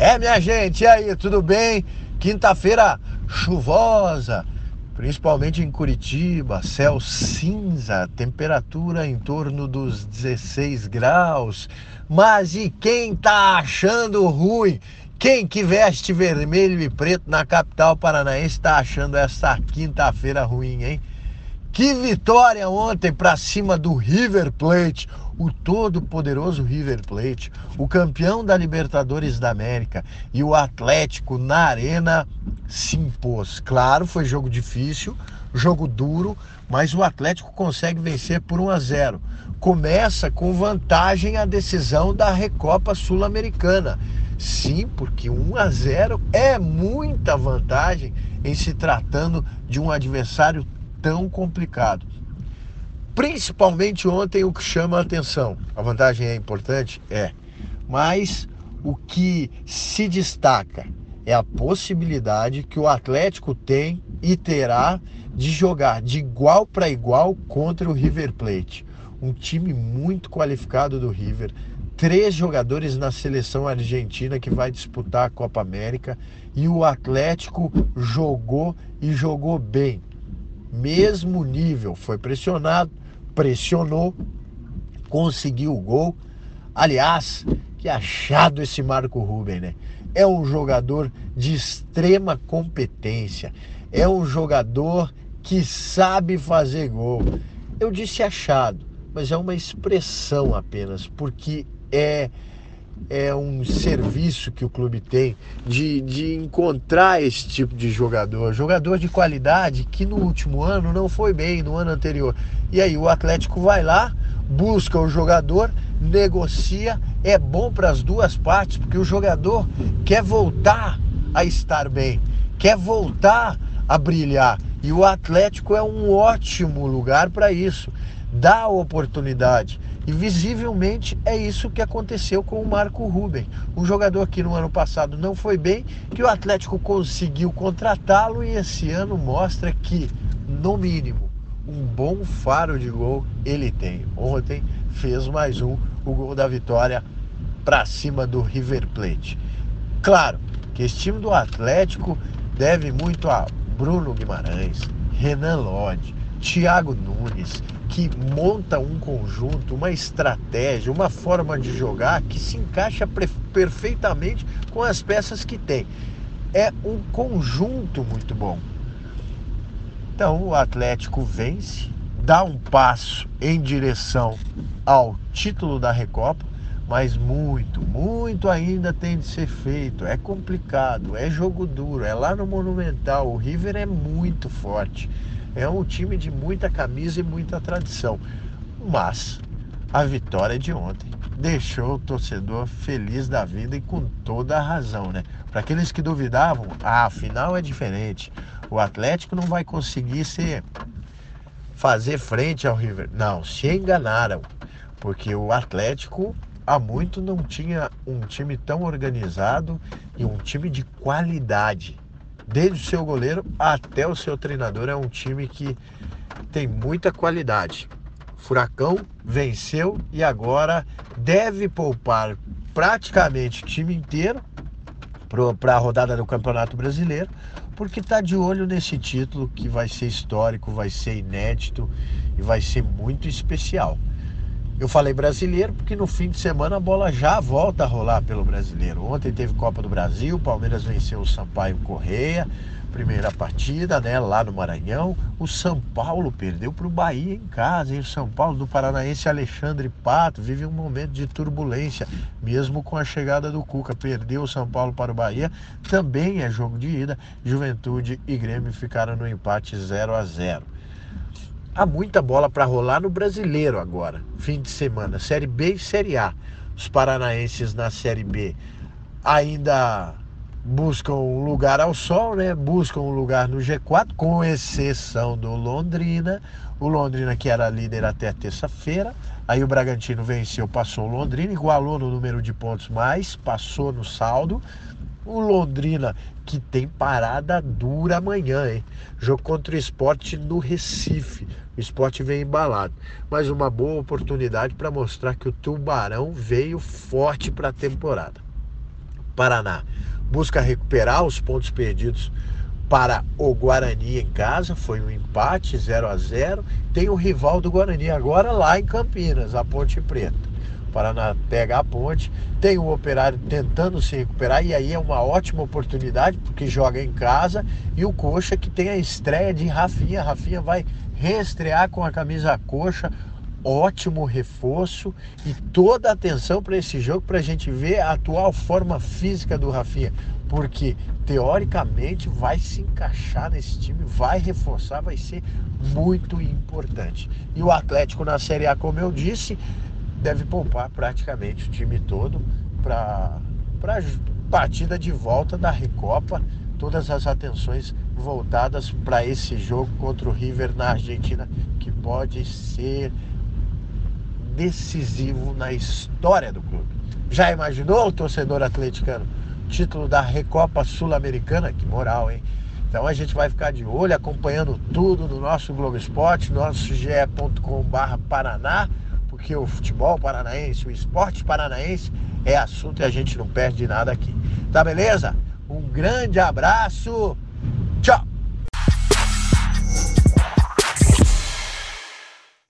É, minha gente, e aí, tudo bem? Quinta-feira chuvosa, principalmente em Curitiba, céu cinza, temperatura em torno dos 16 graus. Mas e quem tá achando ruim? Quem que veste vermelho e preto na capital paranaense tá achando essa quinta-feira ruim, hein? Que vitória ontem para cima do River Plate, o todo-poderoso River Plate, o campeão da Libertadores da América e o Atlético na Arena se impôs. Claro, foi jogo difícil, jogo duro, mas o Atlético consegue vencer por 1 a 0. Começa com vantagem a decisão da Recopa Sul-Americana. Sim, porque 1 a 0 é muita vantagem em se tratando de um adversário tão complicado. Principalmente ontem, o que chama a atenção. A vantagem é importante? É. Mas o que se destaca é a possibilidade que o Atlético tem e terá de jogar de igual para igual contra o River Plate. Um time muito qualificado do River, três jogadores na seleção argentina que vai disputar a Copa América e o Atlético jogou e jogou bem mesmo nível. Foi pressionado, pressionou, conseguiu o gol. Aliás, que achado esse Marco Ruben, né? É um jogador de extrema competência. É um jogador que sabe fazer gol. Eu disse achado, mas é uma expressão apenas, porque é é um serviço que o clube tem de, de encontrar esse tipo de jogador, jogador de qualidade que no último ano não foi bem, no ano anterior. E aí o Atlético vai lá, busca o jogador, negocia, é bom para as duas partes, porque o jogador quer voltar a estar bem, quer voltar a brilhar. E o Atlético é um ótimo lugar para isso. Dá a oportunidade. E visivelmente é isso que aconteceu com o Marco Ruben, um jogador que no ano passado não foi bem, que o Atlético conseguiu contratá-lo e esse ano mostra que, no mínimo, um bom faro de gol ele tem. Ontem fez mais um, o gol da vitória para cima do River Plate. Claro que esse time do Atlético deve muito a Bruno Guimarães, Renan Lodge, Thiago Nunes, que monta um conjunto, uma estratégia, uma forma de jogar que se encaixa perfeitamente com as peças que tem. É um conjunto muito bom. Então o Atlético vence, dá um passo em direção ao título da Recopa, mas muito, muito ainda tem de ser feito. É complicado, é jogo duro, é lá no Monumental. O River é muito forte. É um time de muita camisa e muita tradição. Mas a vitória de ontem deixou o torcedor feliz da vida e com toda a razão, né? Para aqueles que duvidavam, ah, a final é diferente. O Atlético não vai conseguir ser fazer frente ao River. Não, se enganaram, porque o Atlético há muito não tinha um time tão organizado e um time de qualidade desde o seu goleiro até o seu treinador. É um time que tem muita qualidade. Furacão venceu e agora deve poupar praticamente o time inteiro para a rodada do Campeonato Brasileiro, porque está de olho nesse título que vai ser histórico, vai ser inédito e vai ser muito especial. Eu falei brasileiro porque no fim de semana a bola já volta a rolar pelo brasileiro. Ontem teve Copa do Brasil, Palmeiras venceu o Sampaio Correia, primeira partida, né, lá no Maranhão. O São Paulo perdeu para o Bahia em casa, hein? O São Paulo do paranaense Alexandre Pato vive um momento de turbulência, mesmo com a chegada do Cuca. Perdeu o São Paulo para o Bahia, também é jogo de ida. Juventude e Grêmio ficaram no empate 0 a 0 há muita bola para rolar no brasileiro agora, fim de semana, Série B e Série A. Os paranaenses na Série B ainda buscam um lugar ao sol, né? Buscam um lugar no G4, com exceção do Londrina. O Londrina que era líder até terça-feira. Aí o Bragantino venceu, passou o Londrina, igualou no número de pontos mais, passou no saldo. O Londrina que tem parada dura amanhã, hein? Jogo contra o esporte no Recife. O esporte vem embalado. Mas uma boa oportunidade para mostrar que o Tubarão veio forte para a temporada. Paraná busca recuperar os pontos perdidos para o Guarani em casa, foi um empate 0 a 0. Tem o rival do Guarani agora lá em Campinas, a Ponte Preta. Paraná pega a ponte, tem o Operário tentando se recuperar e aí é uma ótima oportunidade porque joga em casa e o Coxa que tem a estreia de Rafinha, Rafinha vai reestrear com a camisa coxa, ótimo reforço e toda a atenção para esse jogo para a gente ver a atual forma física do Rafinha, porque teoricamente vai se encaixar nesse time, vai reforçar, vai ser muito importante. E o Atlético na Série A, como eu disse, deve poupar praticamente o time todo para a partida de volta da Recopa, todas as atenções voltadas para esse jogo contra o River na Argentina, que pode ser decisivo na história do clube. Já imaginou o torcedor atleticano? Título da Recopa Sul-Americana? Que moral, hein? Então a gente vai ficar de olho, acompanhando tudo no nosso Globo Esporte, nosso ge.com.br Paraná, porque o futebol paranaense, o esporte paranaense é assunto e a gente não perde nada aqui. Tá beleza? Um grande abraço, tchau!